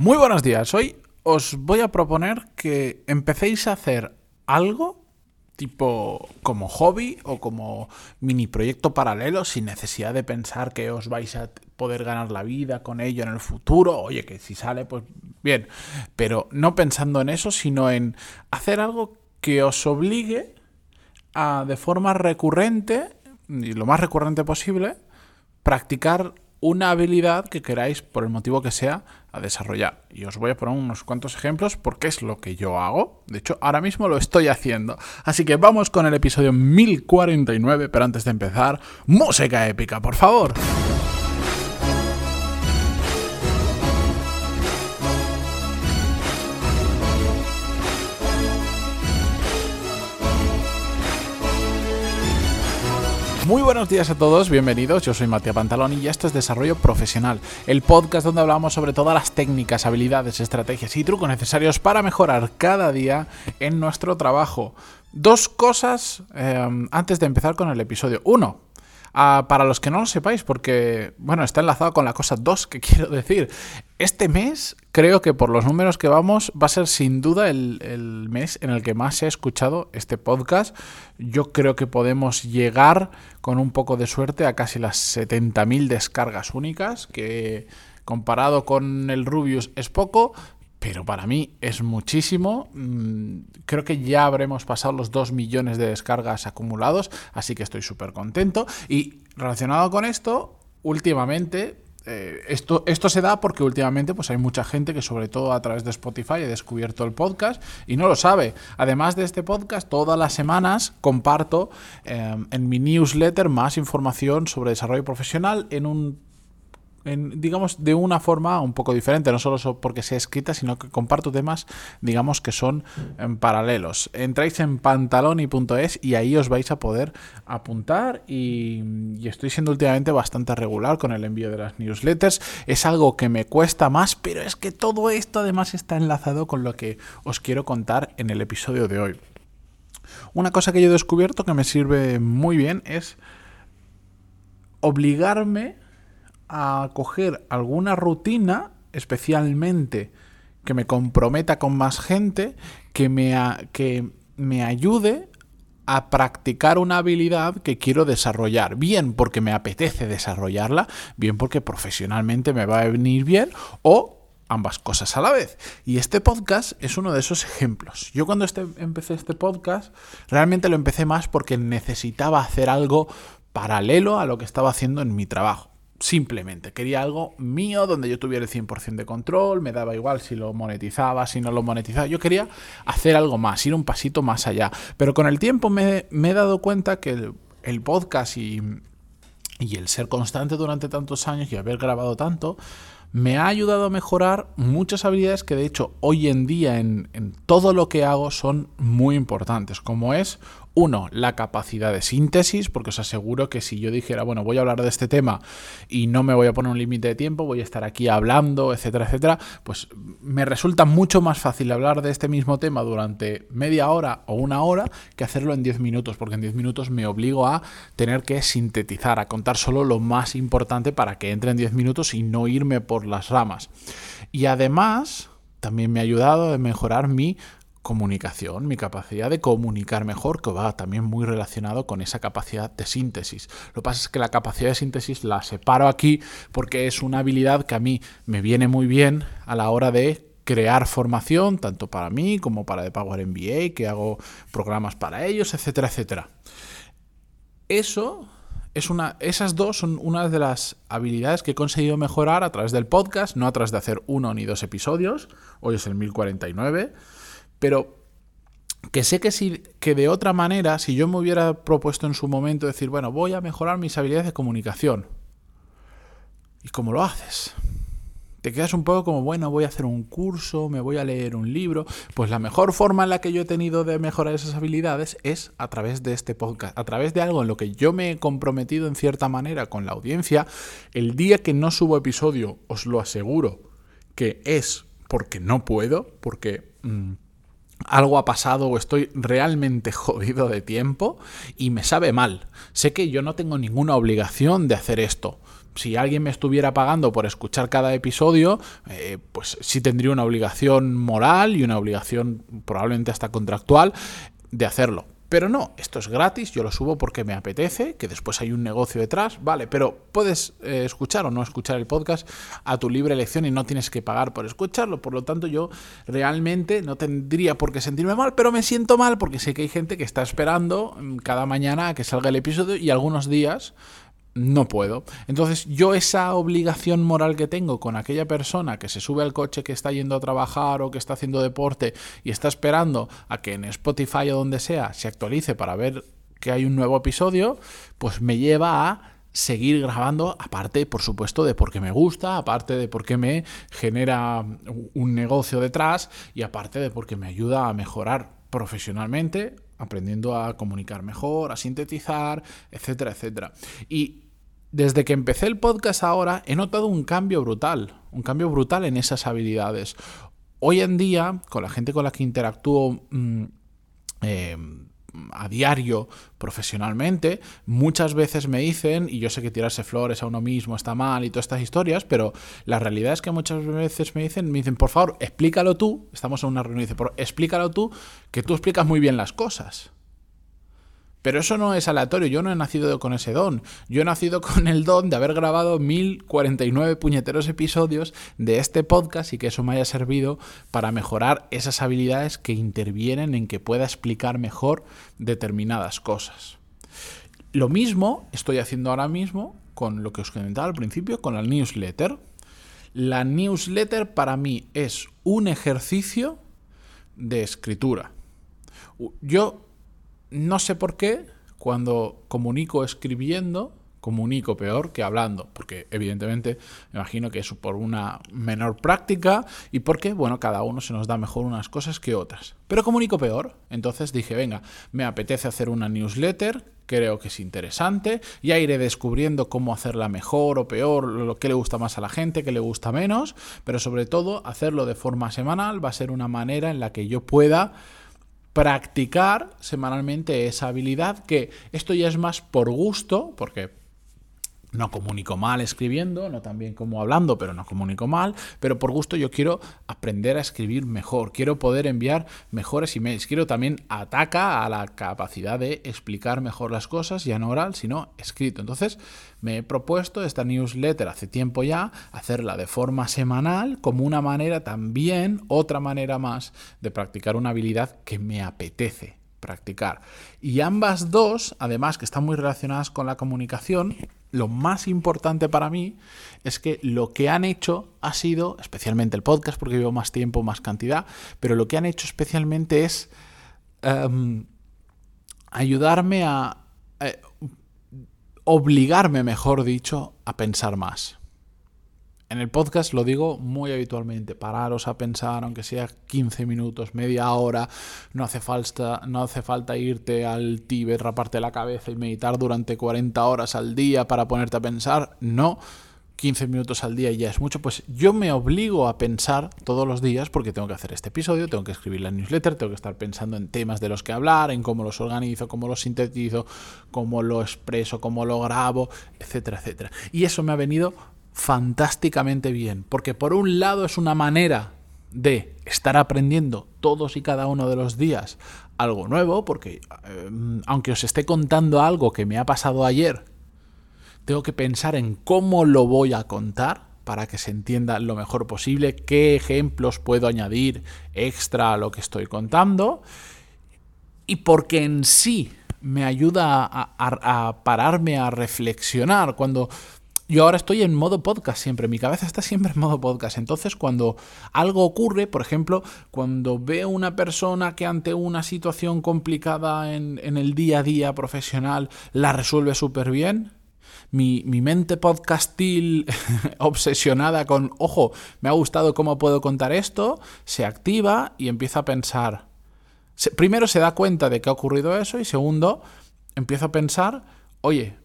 Muy buenos días. Hoy os voy a proponer que empecéis a hacer algo tipo como hobby o como mini proyecto paralelo sin necesidad de pensar que os vais a poder ganar la vida con ello en el futuro. Oye, que si sale, pues bien. Pero no pensando en eso, sino en hacer algo que os obligue a de forma recurrente, y lo más recurrente posible, practicar una habilidad que queráis, por el motivo que sea, a desarrollar. Y os voy a poner unos cuantos ejemplos porque es lo que yo hago. De hecho, ahora mismo lo estoy haciendo. Así que vamos con el episodio 1049, pero antes de empezar, música épica, por favor. Muy buenos días a todos, bienvenidos. Yo soy Matías Pantalón y esto es Desarrollo Profesional, el podcast donde hablamos sobre todas las técnicas, habilidades, estrategias y trucos necesarios para mejorar cada día en nuestro trabajo. Dos cosas eh, antes de empezar con el episodio. Uno, Ah, para los que no lo sepáis, porque, bueno, está enlazado con la cosa 2 que quiero decir. Este mes, creo que por los números que vamos, va a ser sin duda el, mes en el que más se ha escuchado este podcast. Yo creo que podemos llegar, con un poco de suerte, a casi las 70.000 descargas únicas, que comparado con el Rubius es poco, pero para mí es muchísimo. Mm, creo que ya habremos pasado los 2 millones de descargas acumulados, así que estoy súper contento. Y relacionado con esto, últimamente, eh, esto, esto se da porque últimamente pues hay mucha gente que sobre todo a través de Spotify ha descubierto el podcast y no lo sabe. Además de este podcast, todas las semanas comparto eh, en mi newsletter más información sobre desarrollo profesional en un digamos, de una forma un poco diferente, no solo porque sea escrita, sino que comparto temas, digamos, que son en paralelos. Entráis en pantaloni.es y ahí os vais a poder apuntar y, y, estoy siendo últimamente bastante regular con el envío de las newsletters. Es algo que me cuesta más, pero es que todo esto además está enlazado con lo que os quiero contar en el episodio de hoy. Una cosa que yo he descubierto que me sirve muy bien es obligarme a coger alguna rutina, especialmente que me comprometa con más gente, que me, que me ayude a practicar una habilidad que quiero desarrollar, bien porque me apetece desarrollarla, bien porque profesionalmente me va a venir bien o ambas cosas a la vez. Y este podcast es uno de esos ejemplos. Yo cuando este, empecé este podcast, realmente lo empecé más porque necesitaba hacer algo paralelo a lo que estaba haciendo en mi trabajo. Simplemente quería algo mío donde yo tuviera el 100% de control, me daba igual si lo monetizaba, si no lo monetizaba. Yo quería hacer algo más, ir un pasito más allá. Pero con el tiempo me, he dado cuenta que el, podcast y, el ser constante durante tantos años y haber grabado tanto, me ha ayudado a mejorar muchas habilidades que de hecho hoy en día en, todo lo que hago son muy importantes, como es uno, la capacidad de síntesis, porque os aseguro que si yo dijera, bueno, voy a hablar de este tema y no me voy a poner un límite de tiempo, voy a estar aquí hablando, etcétera, etcétera, pues me resulta mucho más fácil hablar de este mismo tema durante media hora o una hora que hacerlo en 10 minutos, porque en 10 minutos me obligo a tener que sintetizar, a contar solo lo más importante para que entre en 10 minutos y no irme por las ramas. Y además, también me ha ayudado a mejorar mi comunicación, mi capacidad de comunicar mejor, que va también muy relacionado con esa capacidad de síntesis. Lo que pasa es que la capacidad de síntesis la separo aquí porque es una habilidad que a mí me viene muy bien a la hora de crear formación, tanto para mí como para The Power MBA, que hago programas para ellos, etcétera, etcétera. Eso es una, esas dos son una de las habilidades que he conseguido mejorar a través del podcast, no a través de hacer uno ni dos episodios. Hoy es el 1049 pero que sé que, si, que de otra manera, si yo me hubiera propuesto en su momento decir, bueno, voy a mejorar mis habilidades de comunicación. ¿Y cómo lo haces? Te quedas un poco como, bueno, voy a hacer un curso, me voy a leer un libro. Pues la mejor forma en la que yo he tenido de mejorar esas habilidades es a través de este podcast, a través de algo en lo que yo me he comprometido en cierta manera con la audiencia. El día que no subo episodio, os lo aseguro, que es porque no puedo, porque... Mm, algo ha pasado o estoy realmente jodido de tiempo y me sabe mal. Sé que yo no tengo ninguna obligación de hacer esto, si alguien me estuviera pagando por escuchar cada episodio, eh, pues sí tendría una obligación moral y una obligación probablemente hasta contractual de hacerlo. Pero no, esto es gratis, yo lo subo porque me apetece, que después hay un negocio detrás, vale, pero puedes eh, escuchar o no escuchar el podcast a tu libre elección y no tienes que pagar por escucharlo. Por lo tanto, yo realmente no tendría por qué sentirme mal, pero me siento mal porque sé que hay gente que está esperando mm, cada mañana a que salga el episodio y algunos días no puedo. Entonces yo esa obligación moral que tengo con aquella persona que se sube al coche que está yendo a trabajar o que está haciendo deporte y está esperando a que en Spotify o donde sea se actualice para ver que hay un nuevo episodio, pues me lleva a seguir grabando, aparte, por supuesto, de porque me gusta, aparte de porque me genera un negocio detrás y aparte de porque me ayuda a mejorar profesionalmente, aprendiendo a comunicar mejor, a sintetizar, etcétera, etcétera. Y desde que empecé el podcast ahora he notado un cambio brutal, un cambio brutal en esas habilidades. Hoy en día, con la gente con la que interactúo mm, eh, a diario profesionalmente, muchas veces me dicen, y yo sé que tirarse flores a uno mismo está mal y todas estas historias, pero la realidad es que muchas veces me dicen, me dicen, por favor, explícalo tú, estamos en una reunión y dice, explícalo tú, que tú explicas muy bien las cosas. Pero eso no es aleatorio, yo no he nacido con ese don. Yo he nacido con el don de haber grabado 1049 puñeteros episodios de este podcast y que eso me haya servido para mejorar esas habilidades que intervienen en que pueda explicar mejor determinadas cosas. Lo mismo estoy haciendo ahora mismo con lo que os comentaba al principio, con la newsletter. La newsletter para mí es un ejercicio de escritura. Yo no sé por qué, cuando comunico escribiendo, comunico peor que hablando, porque evidentemente me imagino que es por una menor práctica y porque, bueno, cada uno se nos da mejor unas cosas que otras. Pero comunico peor, entonces dije, venga, me apetece hacer una newsletter, creo que es interesante, ya iré descubriendo cómo hacerla mejor o peor, lo que le gusta más a la gente, qué le gusta menos, pero sobre todo hacerlo de forma semanal va a ser una manera en la que yo pueda practicar semanalmente esa habilidad que esto ya es más por gusto, porque no comunico mal escribiendo, no tan bien como hablando, pero no comunico mal, pero por gusto yo quiero aprender a escribir mejor, quiero poder enviar mejores emails, quiero también ataca a la capacidad de explicar mejor las cosas, ya no oral, sino escrito. Entonces me he propuesto esta newsletter hace tiempo ya, hacerla de forma semanal como una manera también, otra manera más de practicar una habilidad que me apetece practicar. Y ambas dos, además que están muy relacionadas con la comunicación, lo más importante para mí es que lo que han hecho ha sido, especialmente el podcast, porque llevo más tiempo, más cantidad, pero lo que han hecho especialmente es em, ayudarme a... Eh, obligarme, mejor dicho, a pensar más. En el podcast lo digo muy habitualmente, pararos a pensar, aunque sea 15 minutos, media hora, no hace falta, no hace falta irte al Tíbet, raparte la cabeza y meditar durante 40 horas al día para ponerte a pensar, no. 15 minutos al día ya es mucho, pues yo me obligo a pensar todos los días porque tengo que hacer este episodio, tengo que escribir la newsletter, tengo que estar pensando en temas de los que hablar, en cómo los organizo, cómo los sintetizo, cómo lo expreso, cómo lo grabo, etcétera, etcétera. Y eso me ha venido fantásticamente bien, porque por un lado es una manera de estar aprendiendo todos y cada uno de los días algo nuevo, porque eh, aunque os esté contando algo que me ha pasado ayer, tengo que pensar en cómo lo voy a contar para que se entienda lo mejor posible, qué ejemplos puedo añadir extra a lo que estoy contando, y porque en sí me ayuda a, a pararme a reflexionar cuando yo ahora estoy en modo podcast siempre, mi cabeza está siempre en modo podcast. Entonces, cuando algo ocurre, por ejemplo, cuando veo una persona que ante una situación complicada en, el día a día profesional la resuelve súper bien, mi, mi, mente podcastil obsesionada con, ojo, me ha gustado cómo puedo contar esto, se activa y empieza a pensar. primero se da cuenta de que ha ocurrido eso y segundo, empiezo a pensar, oye,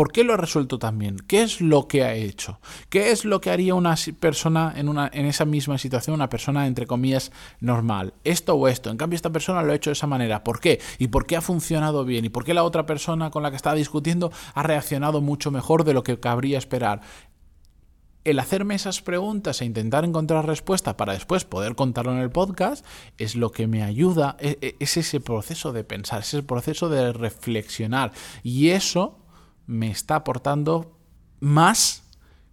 ¿Por qué lo ha resuelto tan bien? ¿Qué es lo que ha hecho? ¿Qué es lo que haría una persona en, una, en esa misma situación, una persona entre comillas normal? Esto o esto. En cambio, esta persona lo ha hecho de esa manera. ¿Por qué? ¿Y por qué ha funcionado bien? ¿Y por qué la otra persona con la que estaba discutiendo ha reaccionado mucho mejor de lo que cabría esperar? el hacerme esas preguntas e intentar encontrar respuesta para después poder contarlo en el podcast es lo que me ayuda, e, e, es ese proceso de pensar, es ese proceso de reflexionar. Y eso me está aportando más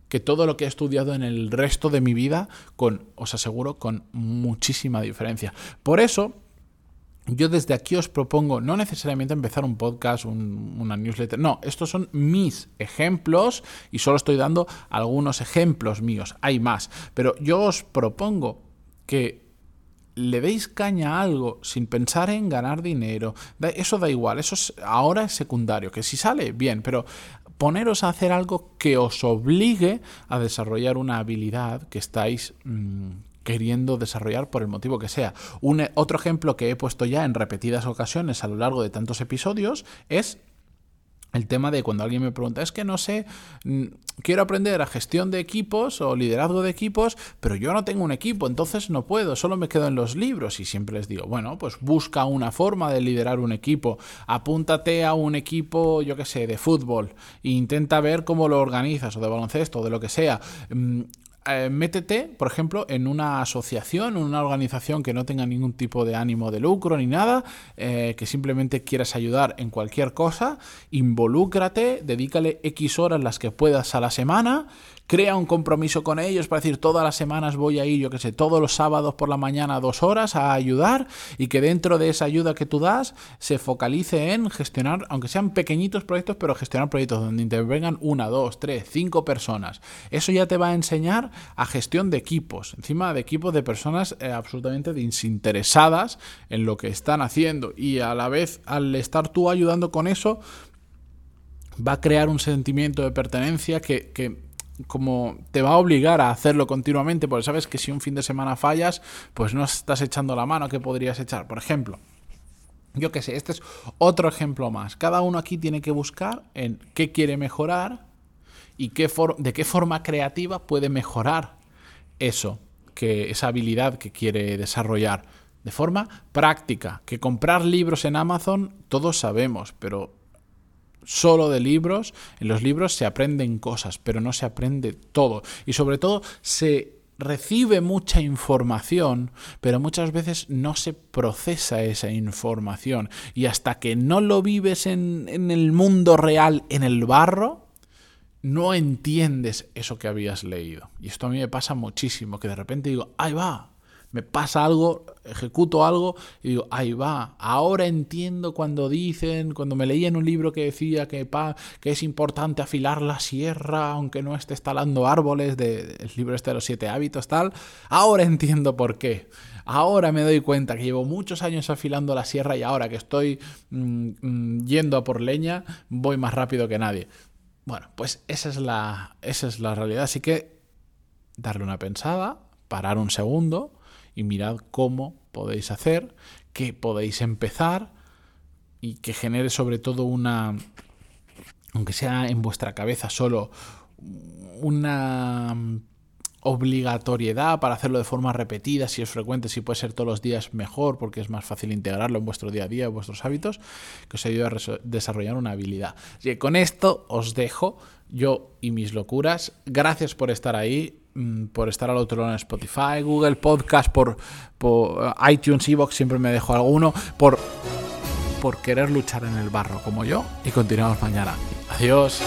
que todo lo que he estudiado en el resto de mi vida, con, os aseguro, con muchísima diferencia. Por eso, yo desde aquí os propongo no necesariamente empezar un podcast, una newsletter, no, estos son mis ejemplos y solo estoy dando algunos ejemplos míos, hay más, pero yo os propongo que le deis caña a algo sin pensar en ganar dinero, eso da igual, eso ahora es secundario, que si sale, bien, pero poneros a hacer algo que os obligue a desarrollar una habilidad que estáis mm, queriendo desarrollar por el motivo que sea. Un, otro ejemplo que he puesto ya en repetidas ocasiones a lo largo de tantos episodios es el tema de cuando alguien me pregunta, es que no sé, mm, quiero aprender a gestión de equipos o liderazgo de equipos, pero yo no tengo un equipo, entonces no puedo, solo me quedo en los libros y siempre les digo, bueno, pues busca una forma de liderar un equipo, apúntate a un equipo, yo qué sé, de fútbol, e intenta ver cómo lo organizas o de baloncesto o de lo que sea. Eh, métete, por ejemplo, en una asociación, en una organización que no tenga ningún tipo de ánimo de lucro ni nada, eh, que simplemente quieras ayudar en cualquier cosa, involúcrate, dedícale X horas las que puedas a la semana, crea un compromiso con ellos para decir todas las semanas voy a ir, yo que sé, todos los sábados por la mañana dos horas a ayudar y que dentro de esa ayuda que tú das se focalice en gestionar, aunque sean pequeñitos proyectos, pero gestionar proyectos donde intervengan una, dos, tres, cinco personas. Eso ya te va a enseñar a gestión de equipos, encima de equipos de personas eh, absolutamente desinteresadas en lo que están haciendo y a la vez al estar tú ayudando con eso va a crear un sentimiento de pertenencia que, que como te va a obligar a hacerlo continuamente, porque sabes que si un fin de semana fallas, pues no estás echando la mano que podrías echar. Por ejemplo, yo qué sé, este es otro ejemplo más. Cada uno aquí tiene que buscar en qué quiere mejorar y qué de qué forma creativa puede mejorar eso, que esa habilidad que quiere desarrollar. De forma práctica, que comprar libros en Amazon todos sabemos, pero solo de libros. En los libros se aprenden cosas, pero no se aprende todo. Y sobre todo se recibe mucha información, pero muchas veces no se procesa esa información. Y hasta que no lo vives en, en el mundo real, en el barro, no entiendes eso que habías leído. Y esto a mí me pasa muchísimo, que de repente digo, ahí va, me pasa algo, ejecuto algo y digo, ahí va, ahora entiendo cuando dicen, cuando me leí en un libro que decía que, pa, que es importante afilar la sierra aunque no estés talando árboles, del libro este de los siete hábitos, tal, ahora entiendo por qué. Ahora me doy cuenta que llevo muchos años afilando la sierra y ahora que estoy mm, mm, yendo a por leña, voy más rápido que nadie. Bueno, pues esa es la, esa es la realidad. Así que darle una pensada, parar un segundo, y mirad cómo podéis hacer, qué podéis empezar y que genere sobre todo una, aunque sea en vuestra cabeza solo, una obligatoriedad para hacerlo de forma repetida, si es frecuente, si puede ser todos los días mejor, porque es más fácil integrarlo en vuestro día a día, en vuestros hábitos, que os ayude a desarrollar una habilidad. Así que con esto os dejo yo y mis locuras. Gracias por estar ahí. Mm, por estar al otro lado en Spotify, Google Podcast, por, por eh, iTunes, Evox, siempre me dejo alguno, por, por querer luchar en el barro como yo y continuamos mañana. Adiós.